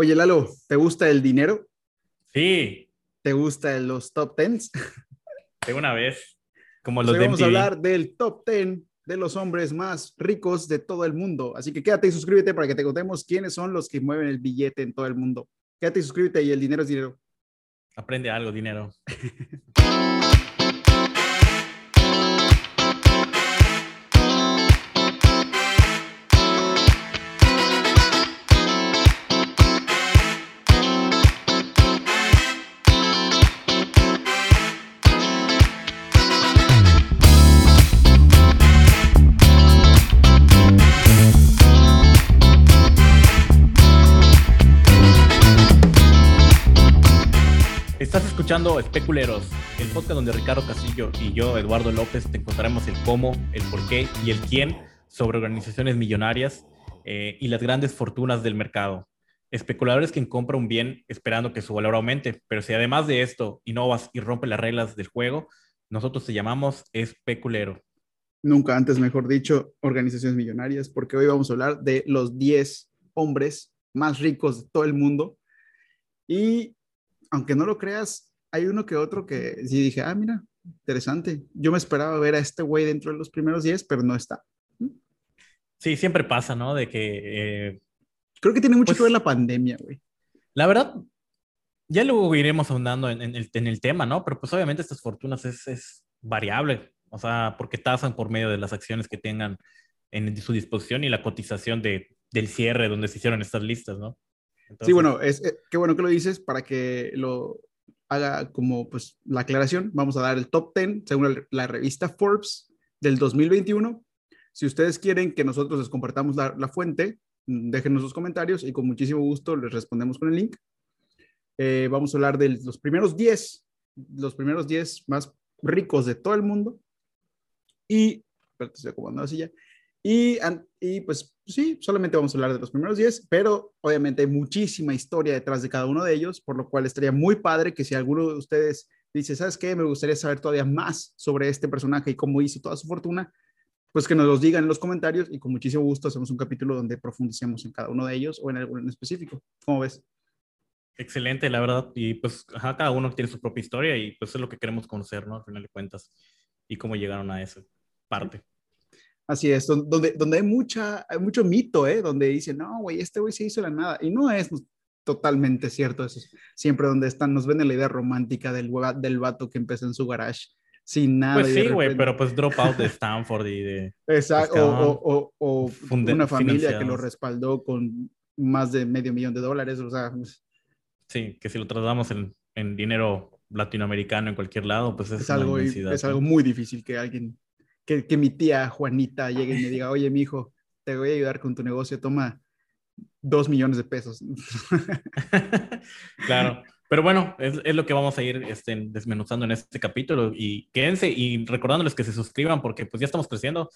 Oye, Lalo, ¿te gusta el dinero? Sí. ¿Te gusta los top tens? De una vez. Como Pues los hoy de vamos a hablar del top ten de los hombres más ricos de todo el mundo. Así que quédate y suscríbete para que te contemos quiénes son los que mueven el billete en todo el mundo. Quédate y suscríbete y el dinero es dinero. Aprende algo, dinero. escuchando Especuleros, el podcast donde Ricardo Castillo y yo, Eduardo López, te encontraremos el cómo, el por qué y el quién sobre organizaciones millonarias eh, y las grandes fortunas del mercado. Especuladores quien compra un bien esperando que su valor aumente, pero si además de esto innovas y rompes las reglas del juego, nosotros te llamamos especulero. Nunca antes, mejor dicho, organizaciones millonarias, porque hoy vamos a hablar de los 10 hombres más ricos de todo el mundo. Y aunque no lo creas, hay uno que otro que sí dije, ah, mira, interesante. Yo me esperaba ver a este güey dentro de los primeros 10, pero no está. Sí, siempre pasa, ¿no? De que eh, Creo que tiene mucho Pues- que ver la pandemia, güey. La verdad, ya luego iremos ahondando en, en el, en el tema, ¿no? Pero pues obviamente estas fortunas es, es variable, o sea, porque tasan por medio de las acciones que tengan en su disposición y la cotización de, del cierre donde se hicieron estas listas, ¿no? Sí, bueno, es, eh, qué bueno que lo dices para que lo haga como pues la aclaración. Vamos a dar el top 10 según la, revista Forbes del 2021. Si ustedes quieren que nosotros les compartamos la, la fuente, mm, déjenos sus comentarios y con muchísimo gusto les respondemos con el link. Eh, vamos a hablar de los primeros 10, los primeros 10 más ricos de todo el mundo. Y, espérate, estoy acomodando la silla. Y, y pues sí, solamente vamos a hablar de los primeros 10, pero obviamente hay muchísima historia detrás de cada uno de ellos, por lo cual estaría muy padre que si alguno de ustedes dice, ¿sabes qué? Me gustaría saber todavía más sobre este personaje y cómo hizo toda su fortuna, pues que nos los digan en los comentarios y con muchísimo gusto hacemos un capítulo donde profundicemos en cada uno de ellos o en alguno en específico. ¿Cómo ves? excelente, la verdad. Y pues ajá, cada uno tiene su propia historia y pues es lo que queremos conocer, ¿no? Al final de cuentas. Y cómo llegaron a esa parte. Así es, don- donde, donde hay, mucha, hay mucho mito, ¿eh? Donde dicen, no, güey, este güey se hizo la nada. Y no es totalmente cierto eso. es Siempre donde están, nos venden la idea romántica del, del vato que empezó en su garage sin nada. Pues sí, güey, repente- pero pues drop out de Stanford y de... Exacto, pues, o, o- o- una familia que lo financiados. respaldó con más de medio millón de dólares. O sea, pues, Sí, que si lo tratamos en, en dinero latinoamericano en cualquier lado, pues es, es, algo, es algo muy difícil que alguien, que, que mi tía Juanita llegue y me diga, oye, mi hijo, te voy a ayudar con tu negocio, toma dos millones de pesos. claro. Pero bueno, es, es lo que vamos a ir este, desmenuzando en este capítulo y quédense y recordándoles que se suscriban porque pues ya estamos creciendo.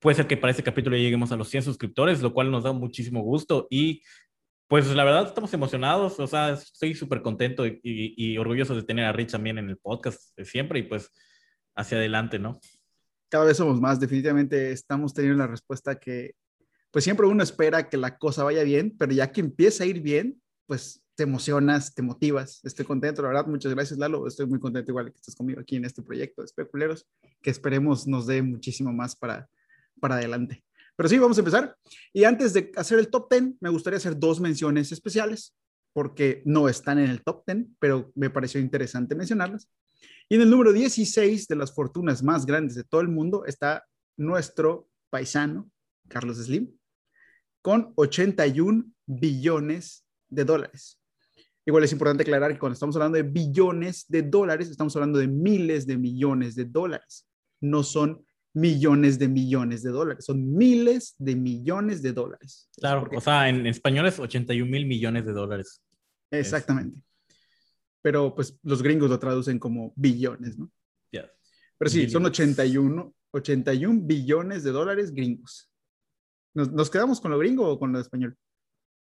Puede ser que para este capítulo ya lleguemos a los 100 suscriptores, lo cual nos da muchísimo gusto y pues la verdad estamos emocionados, o sea, estoy súper contento y, y- y orgulloso de tener a Rich también en el podcast de siempre y pues hacia adelante, ¿no? Cada vez somos más, definitivamente estamos teniendo la respuesta que, pues siempre uno espera que la cosa vaya bien, pero ya que empieza a ir bien, pues te emocionas, te motivas. Estoy contento, la verdad. Muchas gracias, Lalo. Estoy muy contento igual que estés conmigo aquí en este proyecto de Especuleros, que esperemos nos dé muchísimo más para, para adelante. Pero sí, vamos a empezar. Y antes de hacer el top 10, me gustaría hacer dos menciones especiales, porque no están en el top 10, pero me pareció interesante mencionarlas. Y en el número 16 de las fortunas más grandes de todo el mundo está nuestro paisano, Carlos Slim, con 81 billones de dólares. Igual es importante aclarar que cuando estamos hablando de billones de dólares, estamos hablando de miles de millones de dólares. No son millones de millones de dólares, son miles de millones de dólares. Claro, o sea, en español es 81 mil millones de dólares. exactamente. Pero pues los gringos lo traducen como billones, ¿no? Ya. Pero sí, son Billions. 81, 81 billones de dólares gringos. ¿Nos, nos quedamos con lo gringo o con lo español?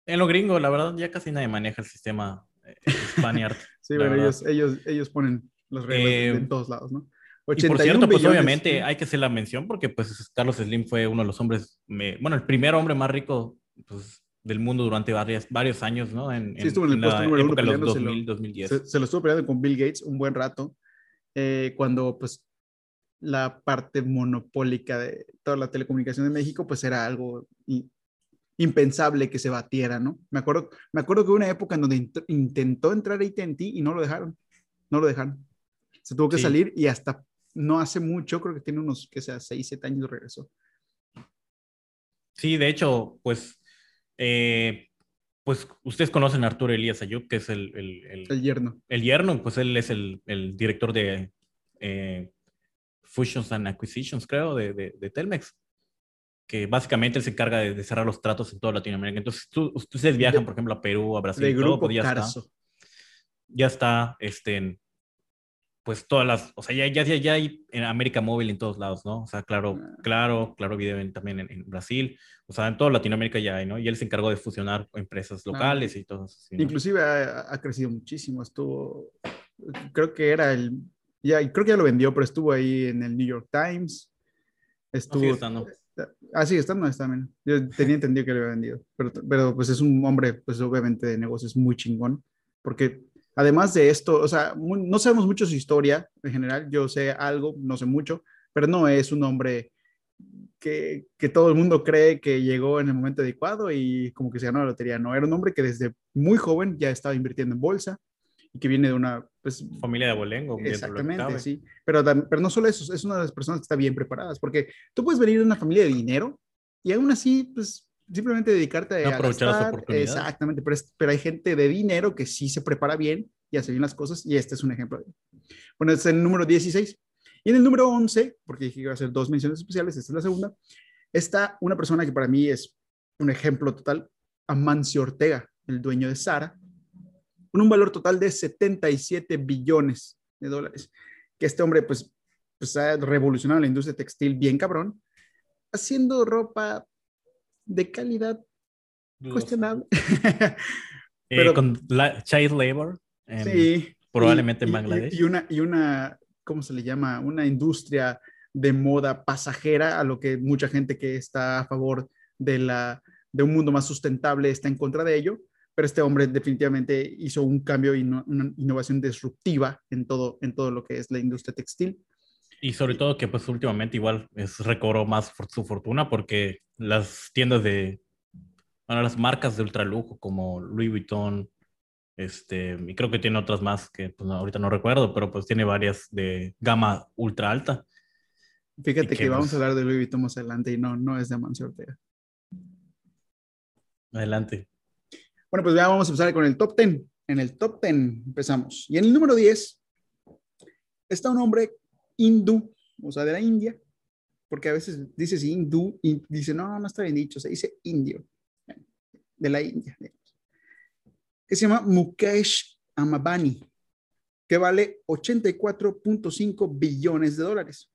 En lo gringo, la verdad, ya casi nadie maneja el sistema eh, Spaniard. Sí, bueno, verdad. ellos, ellos, ellos ponen las reglas Eh, en todos lados, ¿no? Y por 81 cierto, pues billones. obviamente hay que hacer la mención porque pues Carlos Slim fue uno de los hombres, me- bueno, el primer hombre más rico pues, del mundo durante varios, varios años, ¿no? En, sí, estuvo en el puesto número uno de los 2000, 2010. Se, se, lo estuvo peleando con Bill Gates un buen rato, eh, cuando pues la parte monopólica de toda la telecomunicación de México, pues era algo impensable que se batiera, ¿no? Me acuerdo, me acuerdo que hubo una época en donde intentó entrar AT&T y no lo dejaron, no lo dejaron. Se tuvo que salir y hasta no hace mucho, creo que tiene unos, que sea, 6, 7 años regresó. Sí, de hecho, pues, eh, pues ustedes conocen a Arturo Elías Ayub, que es el, el, el, yerno. El yerno, pues él es el, director de eh, Fusions and Acquisitions, creo, de, de, Telmex, que básicamente él se encarga de, cerrar los tratos en toda Latinoamérica. Entonces, tú, ustedes viajan, por ejemplo, a Perú, a Brasil, de grupo pues ya Carso. está. Ya está, este, pues todas las, o sea, ya, ya, ya hay en América Móvil en todos lados, ¿no? O sea, claro, ah. claro, claro, video también en, Brasil, o sea, en toda Latinoamérica ya hay, ¿no? Y él se encargó de fusionar empresas locales y todo eso. Inclusive ha, crecido muchísimo, estuvo, creo que era el ya, creo que ya lo vendió, pero estuvo ahí en el New York Times. Estuvo. sigue estando. Ah, sí, está, no está bien. Yo tenía entendido que lo había vendido, pero, pero pues es un hombre, pues obviamente de negocios muy chingón, porque además de esto, o sea, no sabemos mucho su historia en general, yo sé algo, no sé mucho, pero no es un hombre que, que, todo el mundo cree que llegó en el momento adecuado y como que se ganó la lotería, no, era un hombre que desde muy joven ya estaba invirtiendo en bolsa, y que viene de una pues, familia de abolengo. Exactamente, sí. Pero, pero no solo eso, es una de las personas que está bien preparadas, porque tú puedes venir de una familia de dinero y aún así, pues simplemente dedicarte a aprovechar las oportunidades. Exactamente, pero, pero, hay gente de dinero que sí se prepara bien y hace bien las cosas y este es un ejemplo. Bueno, este es el número 16. Y en el número 11, porque dije que iba a hacer dos menciones especiales, esta es la segunda, está una persona que para mí es un ejemplo total, Amancio Ortega, el dueño de Sara, con un valor total de 77 billones de dólares. Que este hombre, pues, pues ha revolucionado la industria textil bien cabrón, haciendo ropa de calidad cuestionable. Eh, Pero, con child labor. sí. Probablemente en Bangladesh. Y, una, y una, ¿cómo se le llama? Una industria de moda pasajera, a lo que mucha gente que está a favor de, la, de un mundo más sustentable está en contra de ello pero este hombre definitivamente hizo un cambio y una innovación disruptiva en todo, en todo lo que es la industria textil. Y sobre todo que pues últimamente igual es, recobró más su fortuna porque las tiendas de, bueno, las marcas de ultralujo como Louis Vuitton, este, y creo que tiene otras más que pues, ahorita no recuerdo, pero pues tiene varias de gama ultra alta. Fíjate que, vamos a hablar de Louis Vuitton más adelante y no, no es de Amancio Ortega. Adelante. Bueno, pues ya vamos a empezar con el top 10. En el top 10 empezamos. Y en el número 10 está un hombre hindú, o sea, de la India, porque a veces dices hindú y dice, no, no está bien dicho, se dice indio, de la India, que se llama Mukesh Amabani, que vale 84.5 billones de dólares.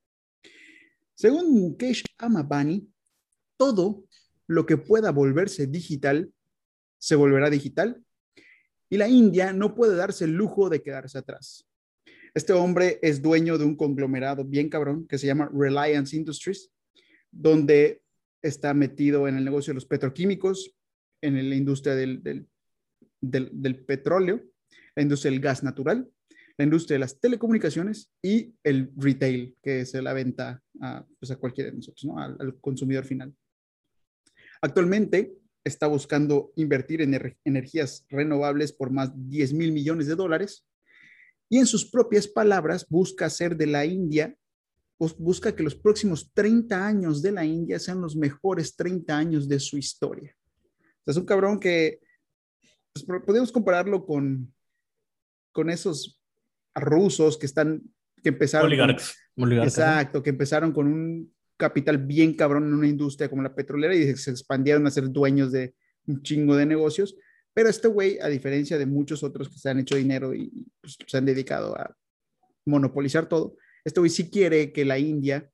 Según Mukesh Amabani, todo lo que pueda volverse digital se volverá digital y la India no puede darse el lujo de quedarse atrás. Este hombre es dueño de un conglomerado bien cabrón que se llama Reliance Industries, donde está metido en el negocio de los petroquímicos, en la industria del, petróleo, la industria del gas natural, la industria de las telecomunicaciones y el retail, que es la venta a, pues a cualquiera de nosotros, ¿no? al, consumidor final. Actualmente, está buscando invertir en energías renovables por más de 10 mil millones de dólares. Y en sus propias palabras, busca hacer de la India, busca que los próximos 30 años de la India sean los mejores 30 años de su historia. es un cabrón que pues, podemos compararlo con, con esos rusos que están, que empezaron. exacto, que empezaron con un capital bien cabrón en una industria como la petrolera y se expandieron a ser dueños de un chingo de negocios. Pero este güey, a diferencia de muchos otros que se han hecho dinero y pues, se han dedicado a monopolizar todo, este güey sí quiere que la India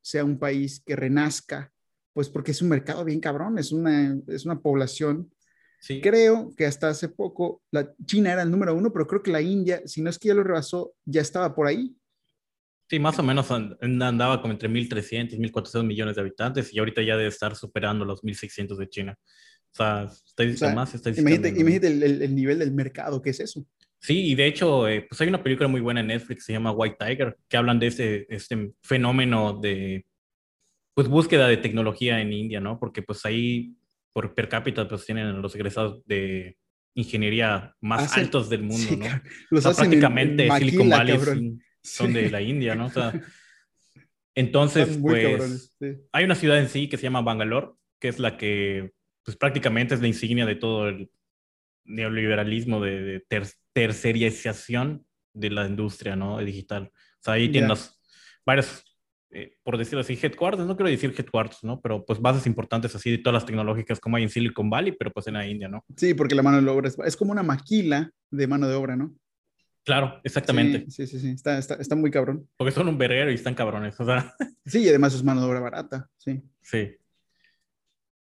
sea un país que renazca, pues porque es un mercado bien cabrón, es una, es una población. Sí. Creo que hasta hace poco la China era el número uno, pero creo que la India, si no es que ya lo rebasó, ya estaba por ahí. Sí, más o menos andaba como entre 1.300, 1.400 millones de habitantes y ahorita ya debe estar superando los 1.600 de China. O sea, estadística más, estadística imagínate, imagínate el, el, nivel del mercado, ¿qué es eso? Sí, y de hecho, eh, pues hay una película muy buena en Netflix, se llama White Tiger, que hablan de este, este fenómeno de, pues, búsqueda de tecnología en India, ¿no? Porque pues ahí, por per cápita, pues tienen los egresados de ingeniería más altos del mundo, ¿no? Los prácticamente Silicon Valley son de la India, ¿no? O sea, entonces, pues, hay una ciudad en sí que se llama Bangalore, que es la que, pues prácticamente es la insignia de todo el neoliberalismo de, tercerización de la industria, ¿no? Digital. O sea, ahí tienen las varias, eh, por decirlo así, headquarters, no quiero decir headquarters, ¿no? Pero pues bases importantes así de todas las tecnológicas como hay en Silicon Valley, pero pues en la India, ¿no? Sí, porque la mano de obra es, como una maquila de mano de obra, ¿no? Claro, exactamente. Sí, sí, sí, Está, está, está, muy cabrón. Porque son un verguero y están cabrones, o sea. Sí, y además es mano de obra barata, sí. Sí.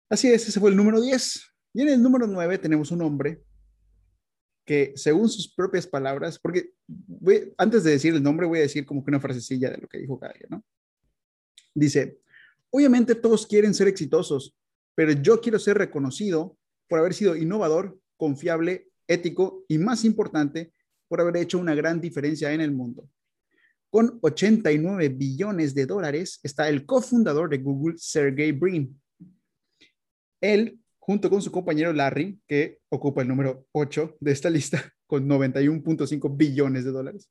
Así es, ese fue el número 10. Y en el número 9 tenemos un hombre que, según sus propias palabras, porque antes de decir el nombre, voy a decir como que una frasecilla de lo que dijo Gaia, ¿no? Dice: Obviamente todos quieren ser exitosos, pero yo quiero ser reconocido por haber sido innovador, confiable, ético y, más importante, por haber hecho una gran diferencia en el mundo. Con 89 billones de dólares está el cofundador de Google, Sergey Brin, él, junto con su compañero Larry, que ocupa el número 8 de esta lista, con 91.5 billones de dólares.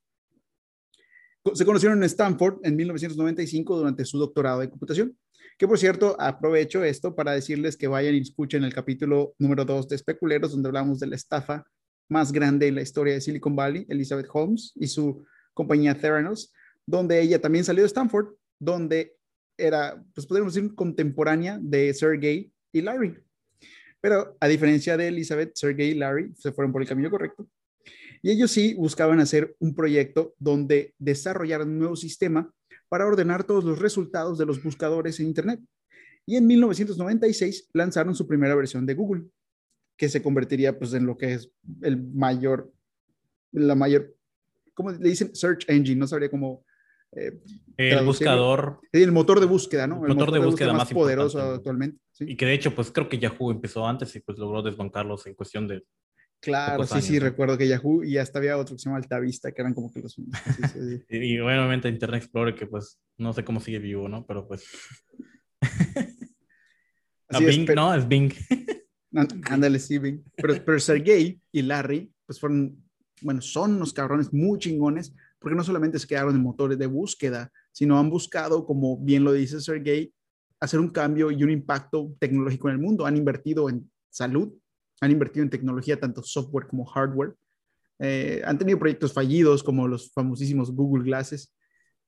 Se conocieron en Stanford en 1995 durante su doctorado de computación. Que por cierto, aprovecho esto para decirles que vayan y escuchen el capítulo número 2 de Especuleros, donde hablamos de la estafa más grande en la historia de Silicon Valley, Elizabeth Holmes y su compañía Theranos, donde ella también salió de Stanford, donde era, pues podríamos decir, contemporánea de Sergey y Larry. Pero a diferencia de Elizabeth, Sergey y Larry se fueron por el camino correcto. Y ellos sí buscaban hacer un proyecto donde desarrollaran un nuevo sistema para ordenar todos los resultados de los buscadores en Internet. Y en 1996 lanzaron su primera versión de Google, que se convertiría pues en lo que es el mayor, la mayor, ¿cómo le dicen? Search engine, no sabría cómo eh, el buscador. El motor de búsqueda, ¿no? El, motor, de, búsqueda, más, poderoso actualmente. Y que de hecho, pues creo que Yahoo empezó antes y pues logró desbancarlos en cuestión de. Claro, sí, sí, recuerdo que Yahoo y hasta había otro que se llama Altavista, que eran como que los. y, obviamente Internet Explorer, que pues no sé cómo sigue vivo, ¿no? Pero pues. A Bing, ¿no? Es Bing. Ándale, sí, Bing. Pero, pero Sergey y Larry, pues fueron, bueno, son unos cabrones muy chingones porque no solamente se quedaron en motores de búsqueda, sino han buscado, como bien lo dice Sergey, hacer un cambio y un impacto tecnológico en el mundo. Han invertido en salud, han invertido en tecnología, tanto software como hardware. Eh, han tenido proyectos fallidos como los famosísimos Google Glasses,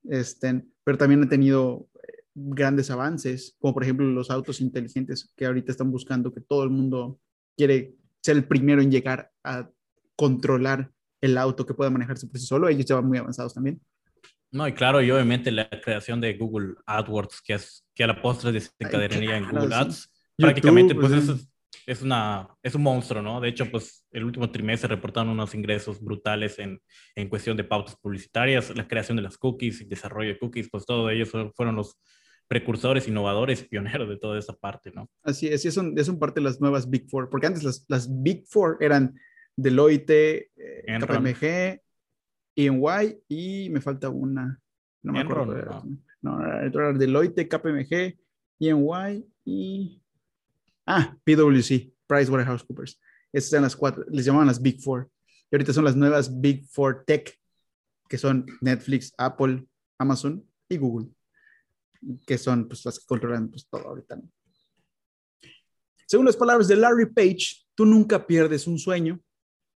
este, pero también han tenido eh, grandes avances, como por ejemplo los autos inteligentes que ahorita están buscando que todo el mundo quiere ser el primero en llegar a controlar el auto que pueda manejarse por sí solo. Ellos ya van muy avanzados también. No, y claro, y obviamente la creación de Google AdWords, que es que a la postre desencadenaría en Google Ads, prácticamente pues es, es, una, es un monstruo, ¿no? De hecho, pues el último trimestre reportaron unos ingresos brutales en, en cuestión de pautas publicitarias, la creación de las cookies, desarrollo de cookies, pues todos ellos fueron los precursores, innovadores, pioneros de toda esa parte, ¿no? Así es, y son, son parte de las nuevas Big Four, porque antes las, las Big Four eran Deloitte, eh, KPMG, EY y me falta una. No me acuerdo. No, era Deloitte, KPMG, EY y. Ah, PwC, PricewaterhouseCoopers. Esas eran las cuatro, les llamaban las Big Four. Y ahorita son las nuevas Big Four Tech, que son Netflix, Apple, Amazon y Google, que son pues, las que controlan pues, todo ahorita. Según las palabras de Larry Page, tú nunca pierdes un sueño,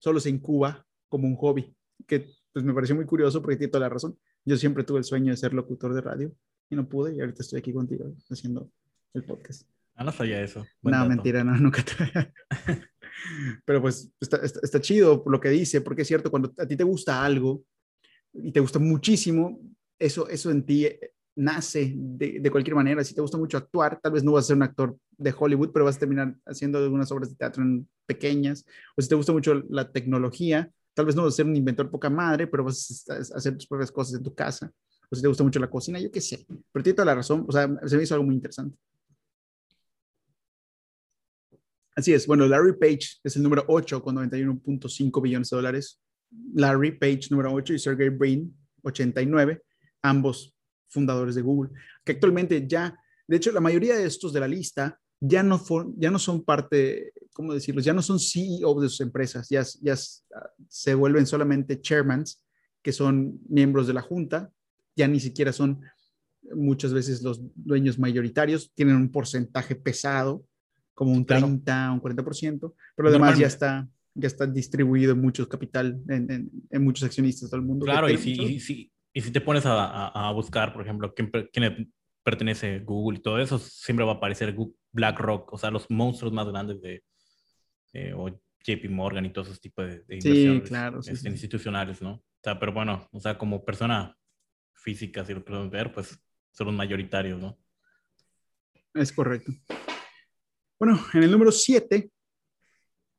solo se incuba como un hobby, que pues me pareció muy curioso porque tiene toda la razón. Yo siempre tuve el sueño de ser locutor de radio y no pude y ahorita estoy aquí contigo haciendo el podcast. Ah, no sabía eso. no, mentira, no, nunca te... Pero pues está, está, chido lo que dice, porque es cierto, cuando a ti te gusta algo y te gusta muchísimo, eso, eso en ti nace de, de, cualquier manera. Si te gusta mucho actuar, tal vez no vas a ser un actor de Hollywood, pero vas a terminar haciendo algunas obras de teatro en pequeñas. O si te gusta mucho la tecnología, tal vez no vas a ser un inventor poca madre, pero vas a hacer tus propias cosas en tu casa. O si te gusta mucho la cocina, yo qué sé. Pero tiene toda la razón. O sea, se me hizo algo muy interesante. Así es. Bueno, Larry Page es el número 8 con 91.5 billones de dólares. Larry Page, número 8, y Sergey Brin, 89, ambos fundadores de Google, que actualmente ya, de hecho, la mayoría de estos de la lista ya no, ya no son parte, ¿cómo decirlo? Ya no son CEO de sus empresas, ya, ya se vuelven solamente chairmans, que son miembros de la junta, ya ni siquiera son muchas veces los dueños mayoritarios, tienen un porcentaje pesado, como un 30, un 40%, pero además ya está, ya está distribuido en mucho capital, en, en, muchos accionistas de todo el mundo. Claro, y si, y si, y, si, te pones a, a, buscar, por ejemplo, quién, quién pertenece Google y todo eso, siempre va a aparecer BlackRock, o sea, los monstruos más grandes de, eh, o JP Morgan y todos esos tipos de, inversiones claro, este, institucionales, ¿no? O sea, pero bueno, o sea, como persona física, si lo podemos ver, pues son los mayoritarios, ¿no? Es correcto. Bueno, en el número 7,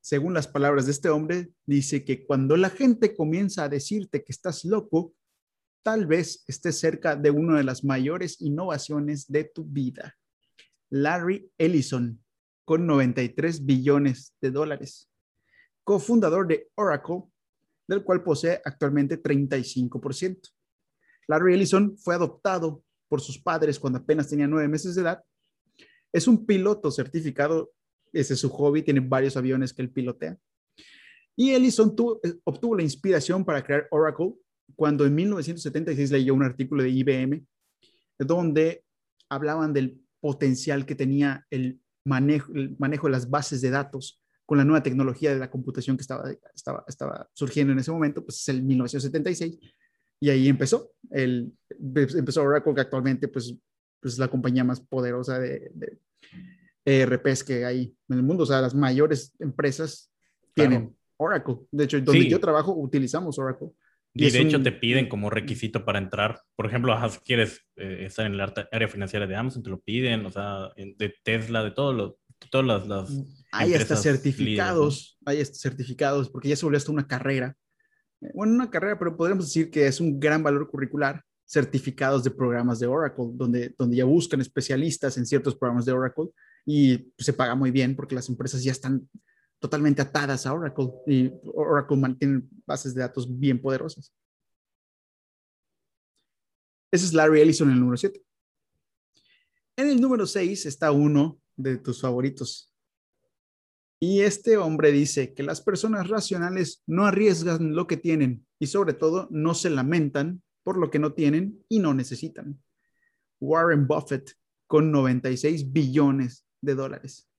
según las palabras de este hombre, dice que cuando la gente comienza a decirte que estás loco, tal vez estés cerca de una de las mayores innovaciones de tu vida. Larry Ellison, con 93 billones de dólares, cofundador de Oracle, del cual posee actualmente 35%. Larry Ellison fue adoptado por sus padres cuando apenas tenía nueve meses de edad. Es un piloto certificado, ese es su hobby, tiene varios aviones que él pilotea. Y Ellison eh, obtuvo la inspiración para crear Oracle cuando en 1976 leyó un artículo de IBM donde hablaban del potencial que tenía el manejo, el manejo de las bases de datos con la nueva tecnología de la computación que estaba, estaba, estaba surgiendo en ese momento, pues es el 1976, y ahí empezó. El, empezó Oracle, que actualmente pues, pues es la compañía más poderosa de, de ERPs que hay en el mundo. O sea, las mayores empresas tienen Oracle. De hecho, donde yo trabajo utilizamos Oracle. Y, de hecho te piden como requisito para entrar, por ejemplo, si quieres eh, estar en el área financiera de Amazon, te lo piden, o sea, de Tesla, de todos los, todas las... las hay hasta certificados, hay hasta certificados, porque ya se volvió hasta una carrera. Bueno, una carrera, pero podríamos decir que es un gran valor curricular, certificados de programas de Oracle, donde, donde ya buscan especialistas en ciertos programas de Oracle y se paga muy bien porque las empresas ya están totalmente atadas a Oracle y Oracle mantiene bases de datos bien poderosas. Ese es Larry Ellison en el número 7. En el número 6 está uno de tus favoritos, y este hombre dice que las personas racionales no arriesgan lo que tienen y sobre todo no se lamentan por lo que no tienen y no necesitan. Warren Buffett con 96 billones de dólares.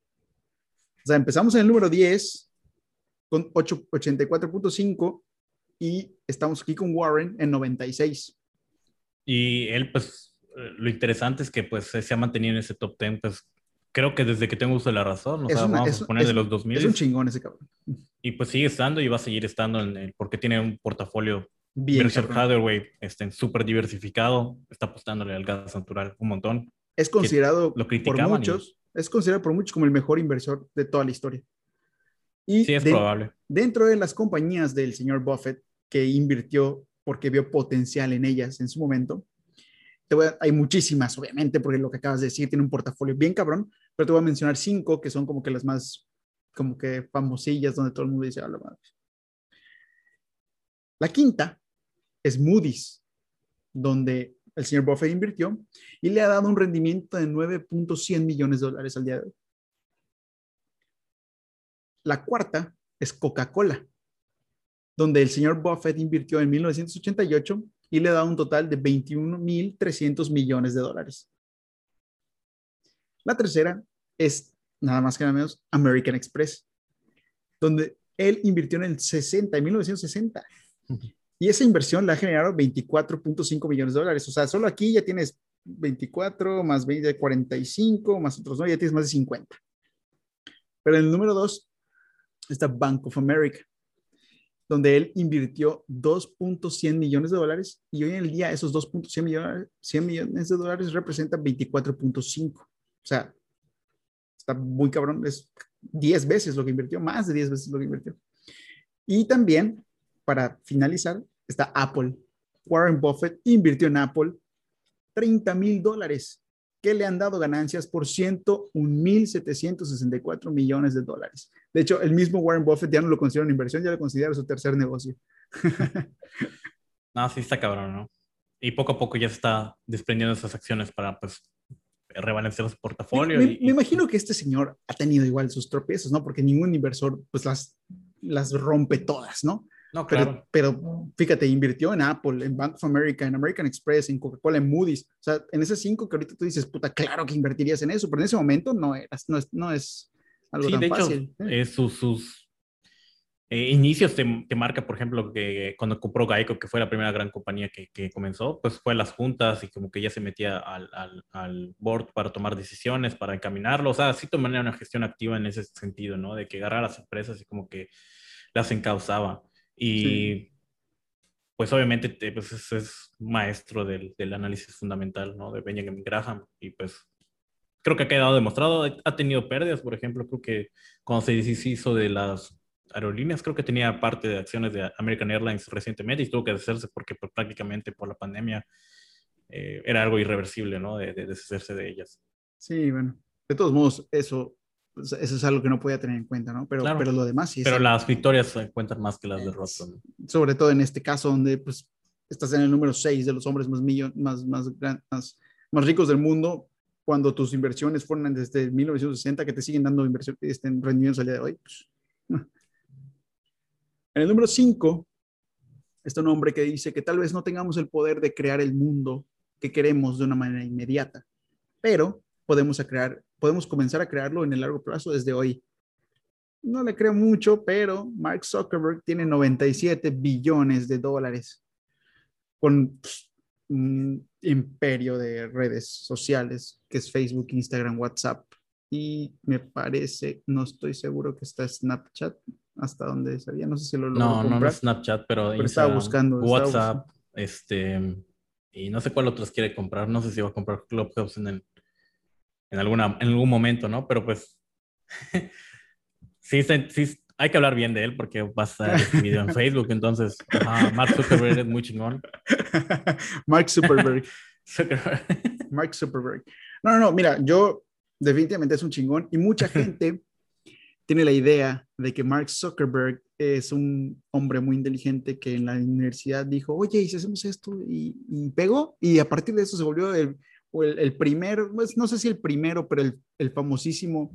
O sea, empezamos en el número 10 con 84.5 y estamos aquí con Warren en 96. Y él, pues, eh, lo interesante es que pues se ha mantenido en ese top 10, pues creo que desde que tengo uso de la razón, o sea, vamos a poner de los 2000. Es un chingón ese cabrón. Y pues sigue estando y va a seguir estando en el, porque tiene un portafolio bien Hathaway, este, súper diversificado, está apostándole al gas natural un montón. Es considerado lo por muchos, es considerado por muchos como el mejor inversor de toda la historia. Y sí, es probable. Dentro de las compañías del señor Buffett, que invirtió porque vio potencial en ellas en su momento, hay muchísimas, obviamente, porque lo que acabas de decir tiene un portafolio bien cabrón, pero te voy a mencionar cinco que son como que las más, como que famosillas, donde todo el mundo dice, la madre. La quinta es Moody's, donde el señor Buffett invirtió y le ha dado un rendimiento de 9.100 millones de dólares al día de hoy. La cuarta es Coca-Cola, donde el señor Buffett invirtió en 1988 y le da un total de 21.300 millones de dólares. La tercera es nada más que nada menos American Express, donde él invirtió en el 60, en 1960. Y esa inversión la ha generado 24.5 millones de dólares. O sea, solo aquí ya tienes 24 más 20, 45 más otros, ¿no? Ya tienes más de 50. Pero en el número 2 está Bank of America, donde él invirtió 2.100 millones de dólares y hoy en el día esos 2.100 millones, 100 millones de dólares representan 24.5. O sea, está muy cabrón, es 10 veces lo que invirtió, más de 10 veces lo que invirtió. Y también, para finalizar, está Apple. Warren Buffett invirtió en Apple 30 mil dólares, que le han dado ganancias por 101.764 millones de dólares. De hecho, el mismo Warren Buffett ya no lo considera una inversión, ya lo considera su tercer negocio. no, sí está cabrón, ¿no? Y poco a poco ya se está desprendiendo esas acciones para, pues, rebalancear su portafolio. Me, me, imagino que este señor ha tenido igual sus tropiezos, ¿no? Porque ningún inversor, pues, las, las rompe todas, ¿no? No, claro. Pero, pero, fíjate, invirtió en Apple, en Bank of America, en American Express, en Coca-Cola, en Moody's. O sea, en esas cinco que ahorita tú dices, puta, claro que invertirías en eso, pero en ese momento no, eras, no, es, no es algo tan fácil. ¿eh? sus, sus eh, inicios te, te, marca, por ejemplo, que cuando compró Geico, que fue la primera gran compañía que, que comenzó, pues fue a las juntas y como que ya se metía al, al, al, board para tomar decisiones, para encaminarlo. O sea, sí tomaba una gestión activa en ese sentido, ¿no? De que agarrar a las empresas y como que las encauzaba. Y pues obviamente pues, es, maestro del, del, análisis fundamental, ¿no? De Benjamin Graham. Y pues creo que ha quedado demostrado. Ha tenido pérdidas, por ejemplo, creo que cuando se hizo de las aerolíneas, creo que tenía parte de acciones de American Airlines recientemente y tuvo que deshacerse porque pues, prácticamente por la pandemia eh, era algo irreversible, ¿no? De, de deshacerse de ellas. Sí, bueno. De todos modos, eso eso es algo que no podía tener en cuenta, ¿no? Pero, pero lo demás sí. Pero las victorias cuentan más que las derrotas. Sobre todo en este caso donde pues estás en el número 6 de los hombres más, millon, más, más, más, más ricos del mundo, cuando tus inversiones fueron desde 1960 que te siguen dando inversión, este, rendimientos al día de hoy. Pues, en el número 5 está un hombre que dice que tal vez no tengamos el poder de crear el mundo que queremos de una manera inmediata, pero podemos crear podemos comenzar a crearlo en el largo plazo desde hoy. No le creo mucho, pero Mark Zuckerberg tiene 97 billones de dólares con un imperio de redes sociales que es Facebook, Instagram, WhatsApp. Y me parece, no estoy seguro que está Snapchat, hasta donde sabía, no sé si lo logró No, comprar, no, es Snapchat, pero, pero estaba buscando. WhatsApp, este, y no sé cuál otros quiere comprar, no sé si va a comprar Clubhouse en el en, alguna, en algún momento, ¿no? Pero pues sí, sí, hay que hablar bien de él porque va a estar este video en Facebook, entonces Mark Zuckerberg es muy chingón. Mark Zuckerberg. Mark Zuckerberg. No, no, no, mira, yo definitivamente es un chingón y mucha gente tiene la idea de que Mark Zuckerberg es un hombre muy inteligente que en la universidad dijo, oye, ¿y si hacemos esto? Y, y pegó, y a partir de eso se volvió el o el, el primer, pues, no sé si el primero, pero el, famosísimo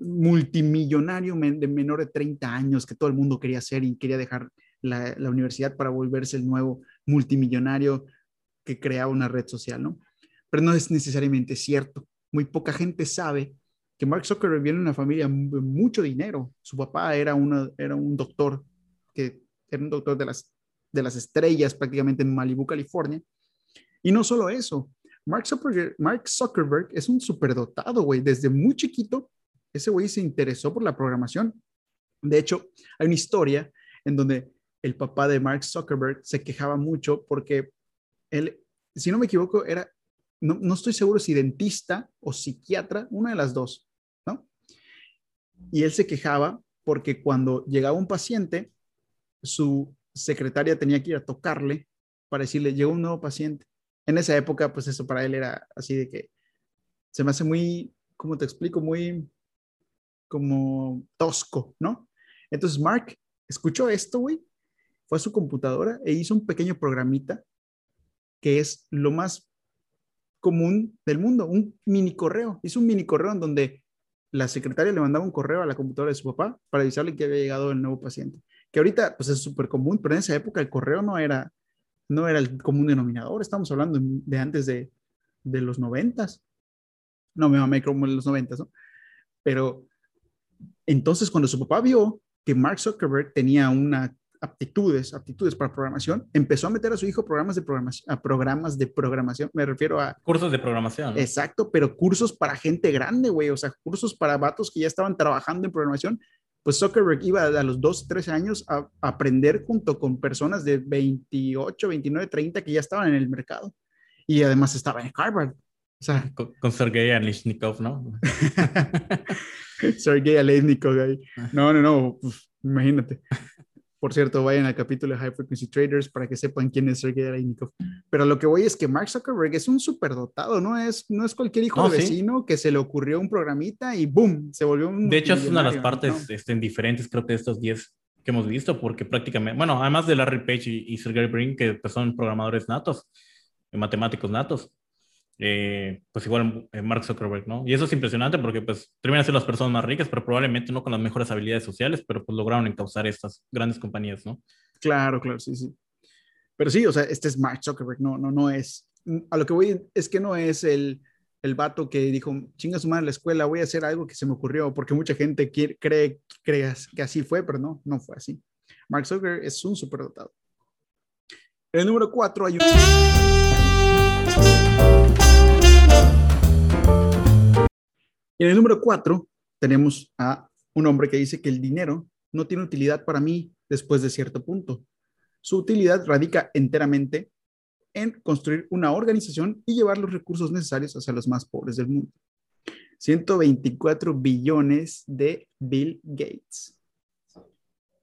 multimillonario de menor de 30 años que todo el mundo quería ser y quería dejar la, universidad para volverse el nuevo multimillonario que creaba una red social, ¿no? Pero no es necesariamente cierto. Muy poca gente sabe que Mark Zuckerberg viene de una familia de mucho dinero. Su papá era, un doctor, que era un doctor de las estrellas prácticamente en Malibu, California. Y no solo eso, Mark Zuckerberg, es un superdotado, güey. Desde muy chiquito, ese güey se interesó por la programación. De hecho, hay una historia en donde el papá de Mark Zuckerberg se quejaba mucho porque él, si no me equivoco, era, no, no estoy seguro si dentista o psiquiatra, una de las dos, ¿no? Y él se quejaba porque cuando llegaba un paciente, su secretaria tenía que ir a tocarle para decirle, llegó un nuevo paciente en esa época, pues eso para él era así de que se me hace muy, ¿cómo te explico? Muy como tosco, ¿no? Entonces Mark escuchó esto, güey, fue a su computadora e hizo un pequeño programita que es lo más común del mundo, un mini correo. Hizo un mini correo en donde la secretaria le mandaba un correo a la computadora de su papá para avisarle que había llegado el nuevo paciente. Que ahorita, pues es súper común, pero en esa época el correo no era no era el común denominador, estamos hablando de antes de, de los noventas. No me mamé como en los noventas, ¿no? Pero entonces cuando su papá vio que Mark Zuckerberg tenía una aptitudes, aptitudes para programación, empezó a meter a su hijo programas de programación, a programas de programación, me refiero a... Cursos de programación. Exacto, pero cursos para gente grande, güey, o sea, cursos para vatos que ya estaban trabajando en programación pues Zuckerberg iba a los 2, 13 años a, aprender junto con personas de 28, 29, 30 que ya estaban en el mercado. Y además estaba en Harvard. O sea, con, Sergei Aleshnikov, ¿no? Sergei Aleshnikov ahí. No, no, no, pues, imagínate. Por cierto, vayan al capítulo de High Frequency Traders para que sepan quién es Sergey Alainikov. Pero lo que voy es que Mark Zuckerberg es un superdotado, no es, no es cualquier hijo No, de sí. vecino que se le ocurrió un programita y ¡boom! Se volvió un. De hecho, es una de las partes ¿no? este, diferentes, creo que de estos 10 que hemos visto, porque prácticamente, bueno, además de Larry Page y, y Sergey Brin, que pues, son programadores natos, eh, matemáticos natos, eh, pues igual eh, Mark Zuckerberg, ¿no? Y eso es impresionante porque pues terminan siendo las personas más ricas, pero probablemente no con las mejores habilidades sociales, pero pues lograron encauzar estas grandes compañías, ¿no? Claro, claro, sí, sí. Pero sí, o sea, este es Mark Zuckerberg, no, no, no es. A lo que voy es que no es el, el vato que dijo, chinga su madre la escuela, voy a hacer algo que se me ocurrió, porque mucha gente quiere, cree, cree que así fue, pero no, no fue así. Mark Zuckerberg es un superdotado. En el número 4 hay un... Y en el número 4 tenemos a un hombre que dice que el dinero no tiene utilidad para mí después de cierto punto. Su utilidad radica enteramente en construir una organización y llevar los recursos necesarios hacia los más pobres del mundo. 124 billones de Bill Gates.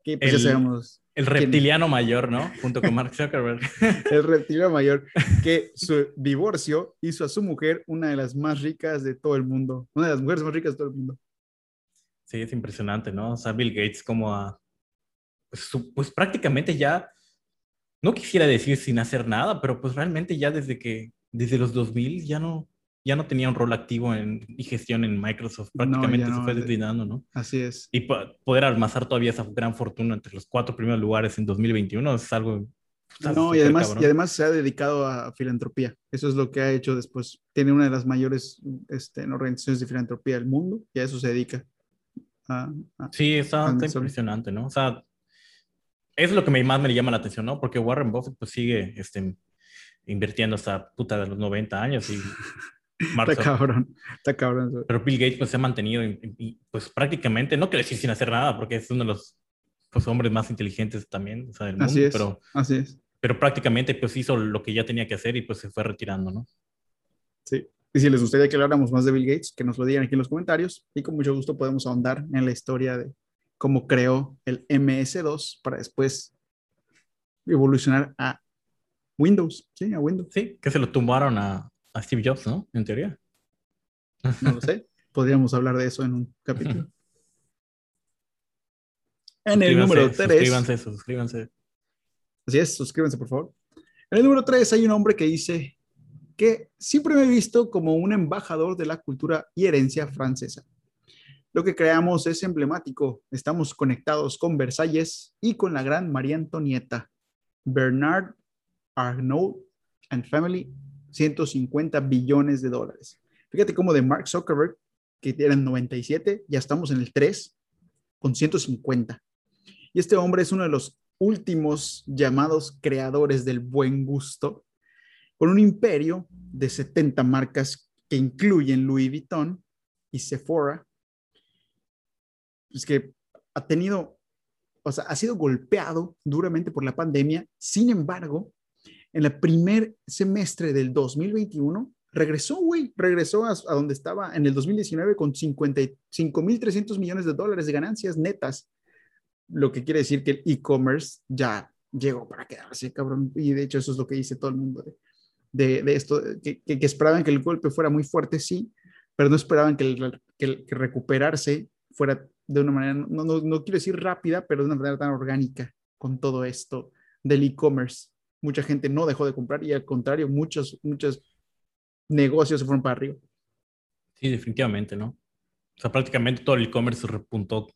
Que pues El- ya sabemos, El reptiliano mayor, ¿no? Junto con Mark Zuckerberg. el reptiliano mayor, que su divorcio hizo a su mujer una de las más ricas de todo el mundo, una de las mujeres más ricas de todo el mundo. Sí, es impresionante, ¿no? O sea, Bill Gates como a... Pues, su- pues prácticamente ya, no quisiera decir sin hacer nada, pero pues realmente ya desde que, desde los 2000 ya no, ya no tenía un rol activo en, y gestión en Microsoft, No, prácticamente ya se no, fue de- declinando, ¿no? Así es. Y po- poder almazar todavía esa gran fortuna entre los cuatro primeros lugares en 2021 es algo... está No, y además, cabrón. y además se ha dedicado a filantropía. Eso es lo que ha hecho después. Tiene una de las mayores este, organizaciones de filantropía del mundo y a eso se dedica. A- a- Sí, está, está impresionante, ¿no? O sea, es lo que me, más me llama la atención, ¿no? Porque Warren Buffett pues sigue este, invirtiendo hasta puta de los 90 años y Mark Está cabrón, está cabrón. pero Bill Gates pues se ha mantenido y, y, pues prácticamente, no quiero decir sin hacer nada, porque es uno de los pues, hombres más inteligentes también o sea, del mundo, Así es, pero, así es. pero prácticamente pues hizo lo que ya tenía que hacer y pues se fue retirando, ¿no? Sí. Y si les gustaría que habláramos más de Bill Gates, que nos lo digan aquí en los comentarios y con mucho gusto podemos ahondar en la historia de cómo creó el MS2 para después evolucionar a Windows, sí, a Windows. Sí, que se lo tumbaron a, a Steve Jobs, ¿no? En teoría. No lo sé. Podríamos hablar de eso en un capítulo. En el número 3. Suscríbanse, suscríbanse. Así es, suscríbanse por favor. En el número 3 hay un hombre que dice que siempre me he visto como un embajador de la cultura y herencia francesa. Lo que creamos es emblemático. Estamos conectados con Versalles y con la gran María Antonieta. Bernard Arnault and Family, 150 billones de dólares. Fíjate cómo de Mark Zuckerberg, que eran 97, ya estamos en el 3 con 150. Y este hombre es uno de los últimos llamados creadores del buen gusto, con un imperio de 70 marcas que incluyen Louis Vuitton y Sephora. Es que ha tenido, o sea, ha sido golpeado duramente por la pandemia. Sin embargo, en el primer semestre del 2021, regresó, güey, regresó a, a donde estaba en el 2019 con 55.300 millones de dólares de ganancias netas lo que quiere decir que el e-commerce ya llegó para quedarse, cabrón. Y de hecho eso es lo que dice todo el mundo de, de, de esto, que, que, que, esperaban que el golpe fuera muy fuerte, sí, pero no esperaban que, el, el, que recuperarse fuera de una manera, no, no, no quiero decir rápida, pero de una manera tan orgánica con todo esto del e-commerce. Mucha gente no dejó de comprar y al contrario, muchos, muchos negocios se fueron para arriba. Sí, definitivamente, ¿no? O sea, prácticamente todo el e-commerce repuntó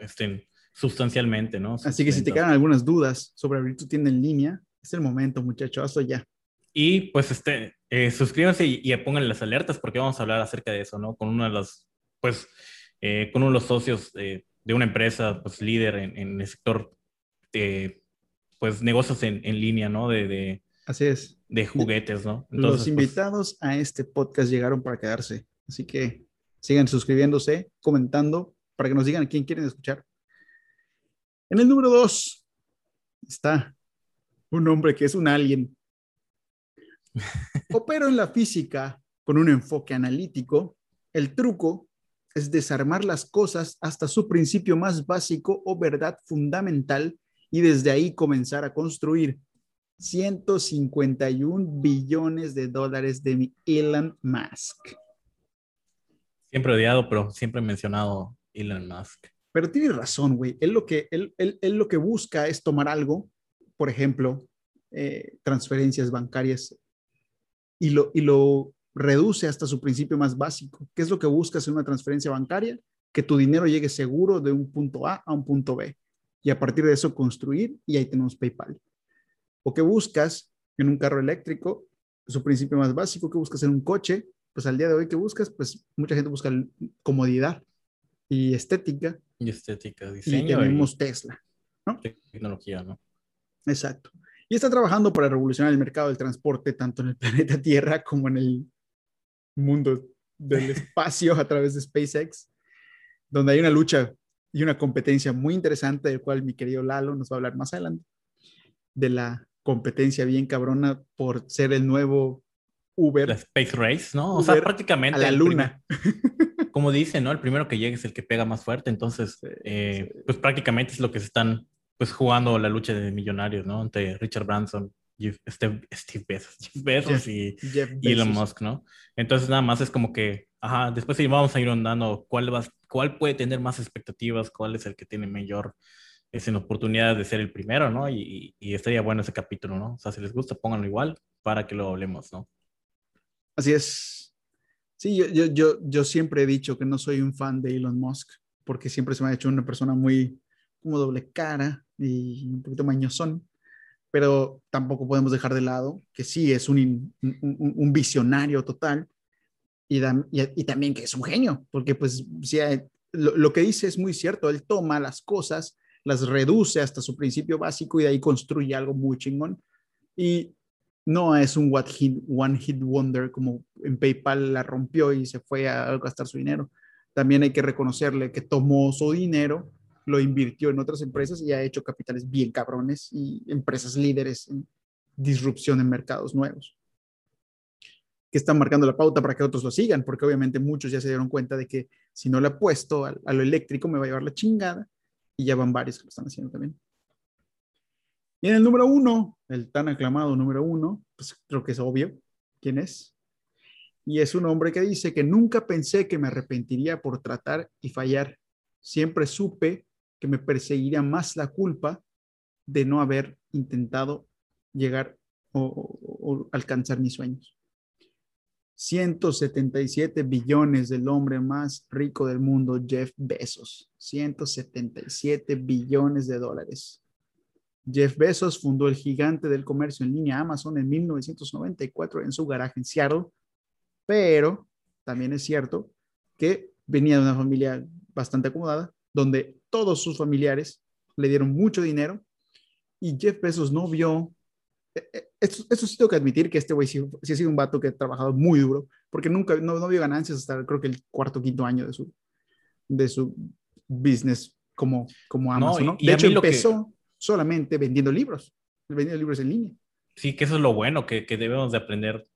este, sustancialmente, ¿no? Así que si te quedan algunas dudas sobre abrir tu tienda en línea, es el momento, muchacho, hazlo ya. Y pues este, eh, suscríbanse y, y, pongan las alertas porque vamos a hablar acerca de eso, ¿no? Con uno de los, pues, eh, con uno de los socios eh, de una empresa, pues, líder en, en el sector de, pues, negocios en, en línea, ¿no? De, de, Así es. De juguetes, ¿no? Entonces, los invitados pues, a este podcast llegaron para quedarse. Así que sigan suscribiéndose, comentando, para que nos digan a quién quieren escuchar. En el número dos está un hombre que es un alien. Opero en la física con un enfoque analítico. El truco es desarmar las cosas hasta su principio más básico o verdad fundamental y desde ahí comenzar a construir 151 billones de dólares de Elon Musk. Siempre odiado, pero siempre mencionado Elon Musk. Pero tiene razón, güey. Él lo, que, él, lo que busca es tomar algo, por ejemplo, eh, transferencias bancarias, y lo, y lo reduce hasta su principio más básico. ¿Qué es lo que buscas en una transferencia bancaria? Que tu dinero llegue seguro de un punto A a un punto B. Y a partir de eso construir, y ahí tenemos PayPal. ¿O qué buscas en un carro eléctrico? Su principio más básico, ¿qué buscas en un coche? Pues al día de hoy, ¿qué buscas? Pues mucha gente busca comodidad y estética. Y estética, diseño. Y tenemos Tesla, ¿no? Tecnología, ¿no? Exacto. Y está trabajando para revolucionar el mercado del transporte tanto en el planeta Tierra como en el mundo del espacio a través de SpaceX, donde hay una lucha y una competencia muy interesante, del cual mi querido Lalo nos va a hablar más adelante, de la competencia bien cabrona por ser el nuevo Uber. La Space Race, ¿no? o sea, prácticamente. A la luna. como dicen, ¿no? El primero que llegue es el que pega más fuerte, entonces, eh, pues prácticamente es lo que se están, pues jugando la lucha de millonarios, ¿no? Entre Richard Branson, Steve, Steve Bezos, Bezos y, Elon Musk, ¿no? Entonces nada más es como que, ajá, después vamos a ir andando cuál, va, cuál puede tener más expectativas, cuál es el que tiene mayor es en oportunidad de ser el primero, ¿no? Y, y, estaría bueno ese capítulo, ¿no? O sea, si les gusta, pónganlo igual para que lo hablemos, ¿no? Así es. Sí, yo, yo, yo, siempre he dicho que no soy un fan de Elon Musk, porque siempre se me ha hecho una persona muy como doble cara y un poquito mañosón, pero tampoco podemos dejar de lado que sí es un, un visionario total y, también que es un genio, porque pues sí, lo, lo que dice es muy cierto, él toma las cosas las reduce hasta su principio básico y de ahí construye algo muy chingón. Y no es un one hit wonder como en PayPal la rompió y se fue a gastar su dinero. También hay que reconocerle que tomó su dinero, lo invirtió en otras empresas y ha hecho capitales bien cabrones y empresas líderes en disrupción en mercados nuevos que están marcando la pauta para que otros lo sigan, porque obviamente muchos ya se dieron cuenta de que si no le apuesto a, a lo eléctrico me va a llevar la chingada y ya van varios que lo están haciendo también. Y en el número uno, el tan aclamado número uno, pues creo que es obvio quién es. Y es un hombre que dice que nunca pensé que me arrepentiría por tratar y fallar. Siempre supe que me perseguiría más la culpa de no haber intentado llegar o, o alcanzar mis sueños. 177 billones del hombre más rico del mundo, Jeff Bezos. 177 billones de dólares. Jeff Bezos fundó el gigante del comercio en línea Amazon en 1994 en su garaje en Seattle, pero también es cierto que venía de una familia bastante acomodada, donde todos sus familiares le dieron mucho dinero y Jeff Bezos no vio eso, eso, sí tengo que admitir que este güey sí, ha sido un vato que ha trabajado muy duro, porque nunca, no, no vio ganancias hasta creo que el cuarto, quinto año de su, de su business como, como Amazon, ¿no? de hecho, empezó solamente vendiendo libros, vendiendo libros en línea. Sí, que eso es lo bueno que, que debemos de aprender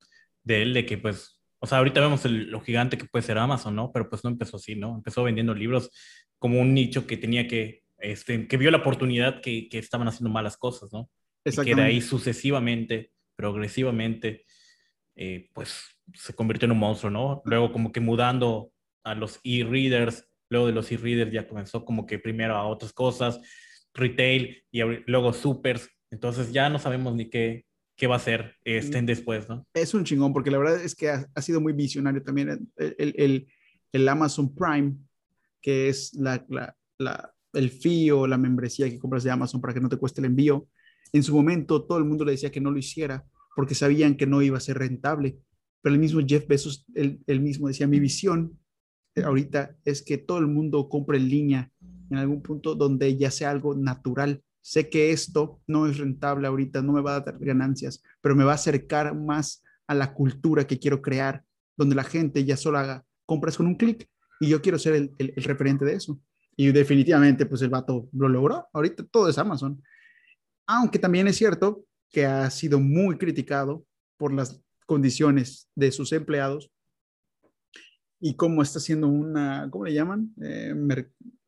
de él, de que pues, o sea, ahorita vemos el, lo gigante que puede ser Amazon, ¿no? Pero pues no empezó así, ¿no? Empezó vendiendo libros como un nicho que tenía que, este, que vio la oportunidad que, que estaban haciendo malas cosas, ¿no? Y que de ahí sucesivamente, progresivamente, eh, pues se convirtió en un monstruo, ¿no? Luego como que mudando a los e-readers, luego de los e-readers ya comenzó como que primero a otras cosas, retail y luego supers, entonces ya no sabemos ni qué, qué va a ser estén después, ¿no? Es un chingón, porque la verdad es que ha, sido muy visionario también el, el, el, Amazon Prime, que es la, la, la, el fee o la membresía que compras de Amazon para que no te cueste el envío. En su momento todo el mundo le decía que no lo hiciera porque sabían que no iba a ser rentable, pero el mismo Jeff Bezos, él, mismo decía, mi visión eh, ahorita es que todo el mundo compre en línea en algún punto donde ya sea algo natural. Sé que esto no es rentable ahorita, no me va a dar ganancias, pero me va a acercar más a la cultura que quiero crear, donde la gente ya solo haga compras con un clic y yo quiero ser el, referente de eso. Y definitivamente, pues el vato lo logró. Ahorita todo es Amazon aunque también es cierto que ha sido muy criticado por las condiciones de sus empleados y cómo está siendo una, ¿cómo le llaman? Eh,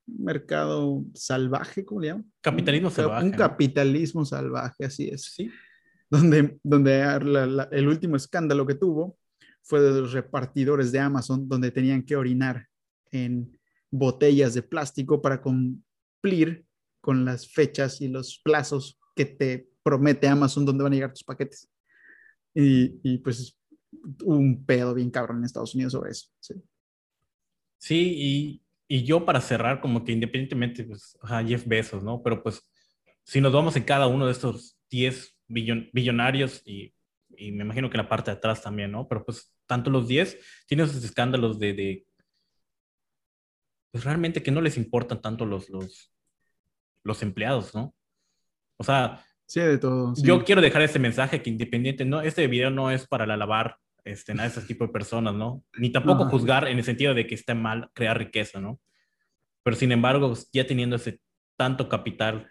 mercado salvaje, ¿cómo le llaman? Capitalismo un, salvaje. Un capitalismo salvaje, así es. Sí. Donde, donde el último escándalo que tuvo fue de los repartidores de Amazon, donde tenían que orinar en botellas de plástico para cumplir con las fechas y los plazos que te promete Amazon donde van a llegar tus paquetes. Y, y pues un pedo bien cabrón en Estados Unidos sobre eso. Sí, sí y, y, yo para cerrar, como que independientemente, pues, a Jeff Bezos, ¿no? Pero pues, si nos vamos en cada uno de estos 10 billonarios y, y, me imagino que la parte de atrás también, ¿no? Pero pues, tanto los 10 tienen esos escándalos de, de pues realmente que no les importan tanto los, los, los empleados, ¿no? O sea, Sí, de todo. Yo quiero dejar este mensaje que independiente, no, este video no es para la lavar este, a ese tipo de personas, ¿no? Ni tampoco juzgar en el sentido de que esté mal crear riqueza, ¿no? Pero sin embargo, ya teniendo ese tanto capital,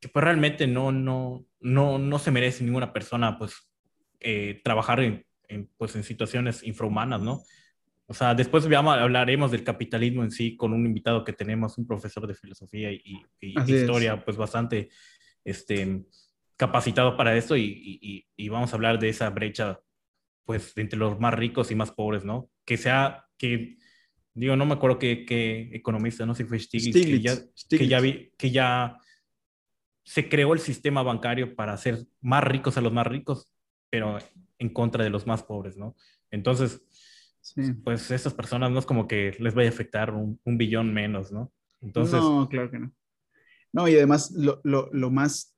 que pues realmente no, no, no, no se merece ninguna persona, pues, eh, trabajar en, pues, en situaciones infrahumanas, ¿no? O sea, después hablaremos del capitalismo en sí con un invitado que tenemos, un profesor de filosofía y, historia, pues bastante este, capacitado para esto y, vamos a hablar de esa brecha, pues, entre los más ricos y más pobres, ¿no? Que sea, que, digo, no me acuerdo qué, economista, no sé si fue Stiglitz, que, ya, que, ya vi, que ya se creó el sistema bancario para hacer más ricos a los más ricos, pero en contra de los más pobres, ¿no? Entonces, pues esas personas no es como que les vaya a afectar un, un billón menos, ¿no? Entonces, no, claro que no. No, y además lo, lo, lo, más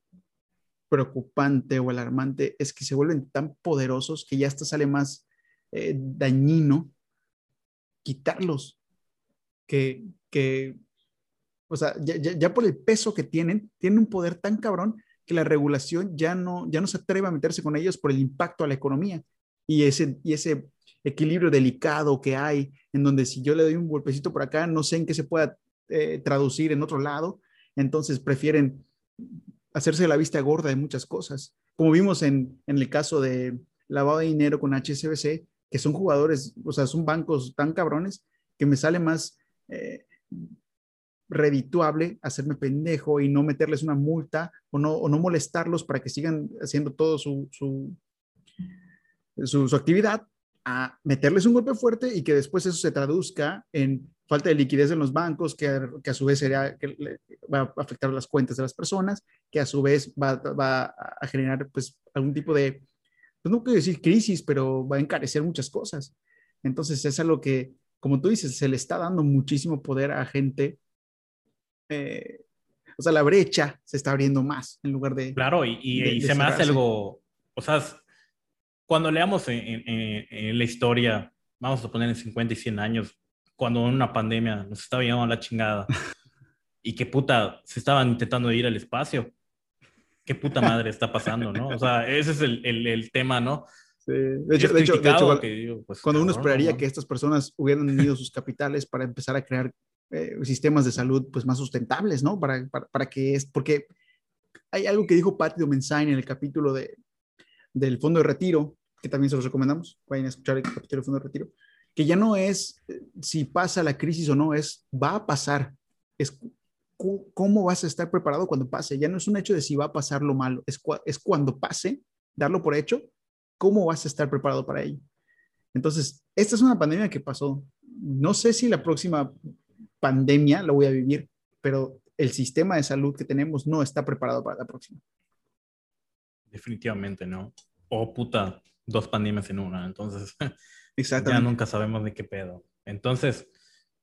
preocupante o alarmante es que se vuelven tan poderosos que ya hasta sale más eh, dañino quitarlos que, que o sea, ya, ya, por el peso que tienen, tienen un poder tan cabrón que la regulación ya no, ya no se atreve a meterse con ellos por el impacto a la economía. Y ese, y ese equilibrio delicado que hay, en donde si yo le doy un golpecito por acá, no sé en qué se pueda eh, traducir en otro lado, entonces prefieren hacerse la vista gorda de muchas cosas, como vimos en, el caso de lavado de dinero con HSBC, que son jugadores, o sea, son bancos tan cabrones que me sale más eh, redituable hacerme pendejo y no meterles una multa o no, molestarlos para que sigan haciendo todo su, su, su actividad, a meterles un golpe fuerte y que después eso se traduzca en falta de liquidez en los bancos, que, que a su vez sería, que va a afectar las cuentas de las personas, que a su vez va, va a generar pues algún tipo de, pues no quiero decir crisis, pero va a encarecer muchas cosas. Entonces es algo que, como tú dices, se le está dando muchísimo poder a gente. Eh, o sea, la brecha se está abriendo más en lugar de... Claro, y, y, se me hace algo, o sea, cuando leamos en, en, en la historia, vamos a poner en 50 y 100 años, cuando una pandemia nos estaba llevando a la chingada y que puta se estaban intentando ir al espacio. ¿Qué puta madre está pasando, no? O sea, ese es el, el, el tema, ¿no? Sí. De hecho, de hecho, pues, cuando uno esperaría que estas personas hubieran unido sus capitales para empezar a crear eh, sistemas de salud pues más sustentables, ¿no? Para, para, para, que es, porque hay algo que dijo Patty Domenzain en el capítulo de, del fondo de retiro, que también se los recomendamos, vayan a escuchar el capítulo del fondo de retiro, que ya no es eh, si pasa la crisis o no, es va a pasar, es cómo vas a estar preparado cuando pase. Ya no es un hecho de si va a pasar lo malo, es, es cuando pase, darlo por hecho, cómo vas a estar preparado para ello. Entonces, esta es una pandemia que pasó. No sé si la próxima pandemia la voy a vivir, pero el sistema de salud que tenemos no está preparado para la próxima. Definitivamente no. Oh, puta, dos pandemias en una. Entonces, Ya nunca sabemos de qué pedo. Entonces,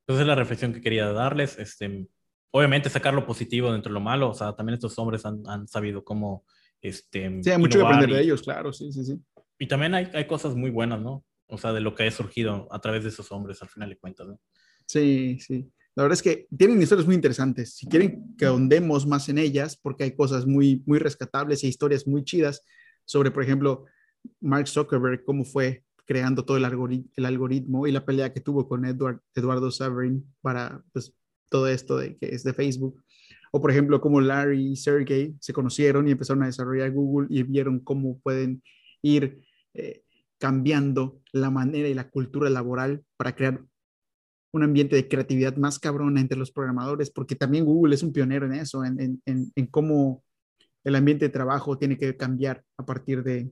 esa es la reflexión que quería darles. Este, obviamente sacar lo positivo dentro de lo malo. O sea, también estos hombres han, han sabido cómo... Este, sí, hay mucho que aprender de ellos, claro, sí, sí, sí. Y también hay, hay cosas muy buenas, ¿no? O sea, de lo que ha surgido a través de esos hombres, al final de cuentas, ¿no? Sí, sí. La verdad es que tienen historias muy interesantes. Si quieren que ahondemos más en ellas, porque hay cosas muy, muy rescatables y historias muy chidas sobre, por ejemplo, Mark Zuckerberg, cómo fue creando todo el, algoritmo, y la pelea que tuvo con Eduardo Saverin para pues, todo esto de que es de Facebook. O por ejemplo, como Larry y Sergey se conocieron y empezaron a desarrollar Google y vieron cómo pueden ir eh, cambiando la manera y la cultura laboral para crear un ambiente de creatividad más cabrona entre los programadores, porque también Google es un pionero en eso, en cómo el ambiente de trabajo tiene que cambiar a partir de,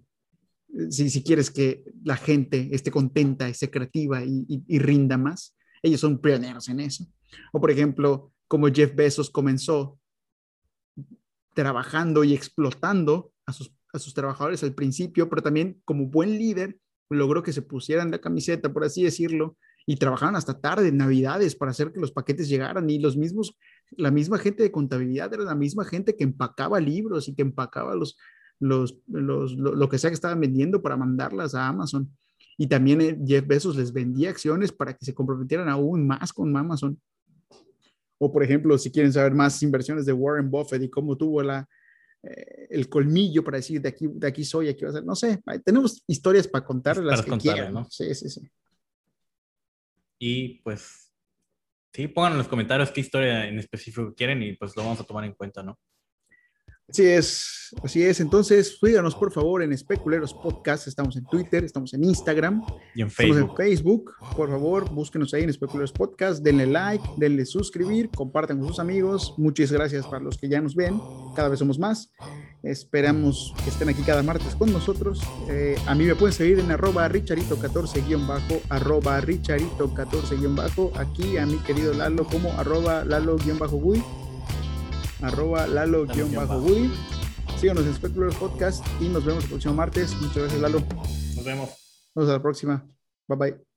si, si quieres que la gente esté contenta, esté creativa y, y, rinda más, ellos son pioneros en eso. O por ejemplo, como Jeff Bezos comenzó trabajando y explotando a sus, a sus trabajadores al principio, pero también como buen líder logró que se pusieran la camiseta, por así decirlo, y trabajaban hasta tarde, Navidades, para hacer que los paquetes llegaran. Y los mismos, la misma gente de contabilidad era la misma gente que empacaba libros y que empacaba los, los, los, lo, que sea que estaban vendiendo para mandarlas a Amazon. Y también eh, Jeff Bezos les vendía acciones para que se comprometieran aún más con Amazon. O, por ejemplo, si quieren saber más inversiones de Warren Buffett y cómo tuvo la, eh, el colmillo para decir de aquí, de aquí soy, aquí va a ser, no sé, tenemos historias para contar las que quieran. ¿no? Sí, sí, sí. Y pues, sí, pongan en los comentarios qué historia en específico quieren y pues lo vamos a tomar en cuenta, ¿no? Así es, así es. Entonces, síganos por favor en Especuleros Podcast. Estamos en Twitter, estamos en Instagram, y en Facebook. Estamos en Facebook. Por favor, búsquenos ahí en Especuleros Podcast. Denle like, denle suscribir, compartan con sus amigos. Muchas gracias para los que ya nos ven. Cada vez somos más. Esperamos que estén aquí cada martes con nosotros. Eh, a mí me pueden seguir en arroba richarito14-bajo, arroba richarito14-bajo. Aquí a mi querido Lalo como arroba lalo-gui arroba lalo-woody. Síganos en Specular Podcast y nos vemos el próximo martes. Muchas gracias, Lalo. Nos vemos. Nos vemos a la próxima. Bye bye.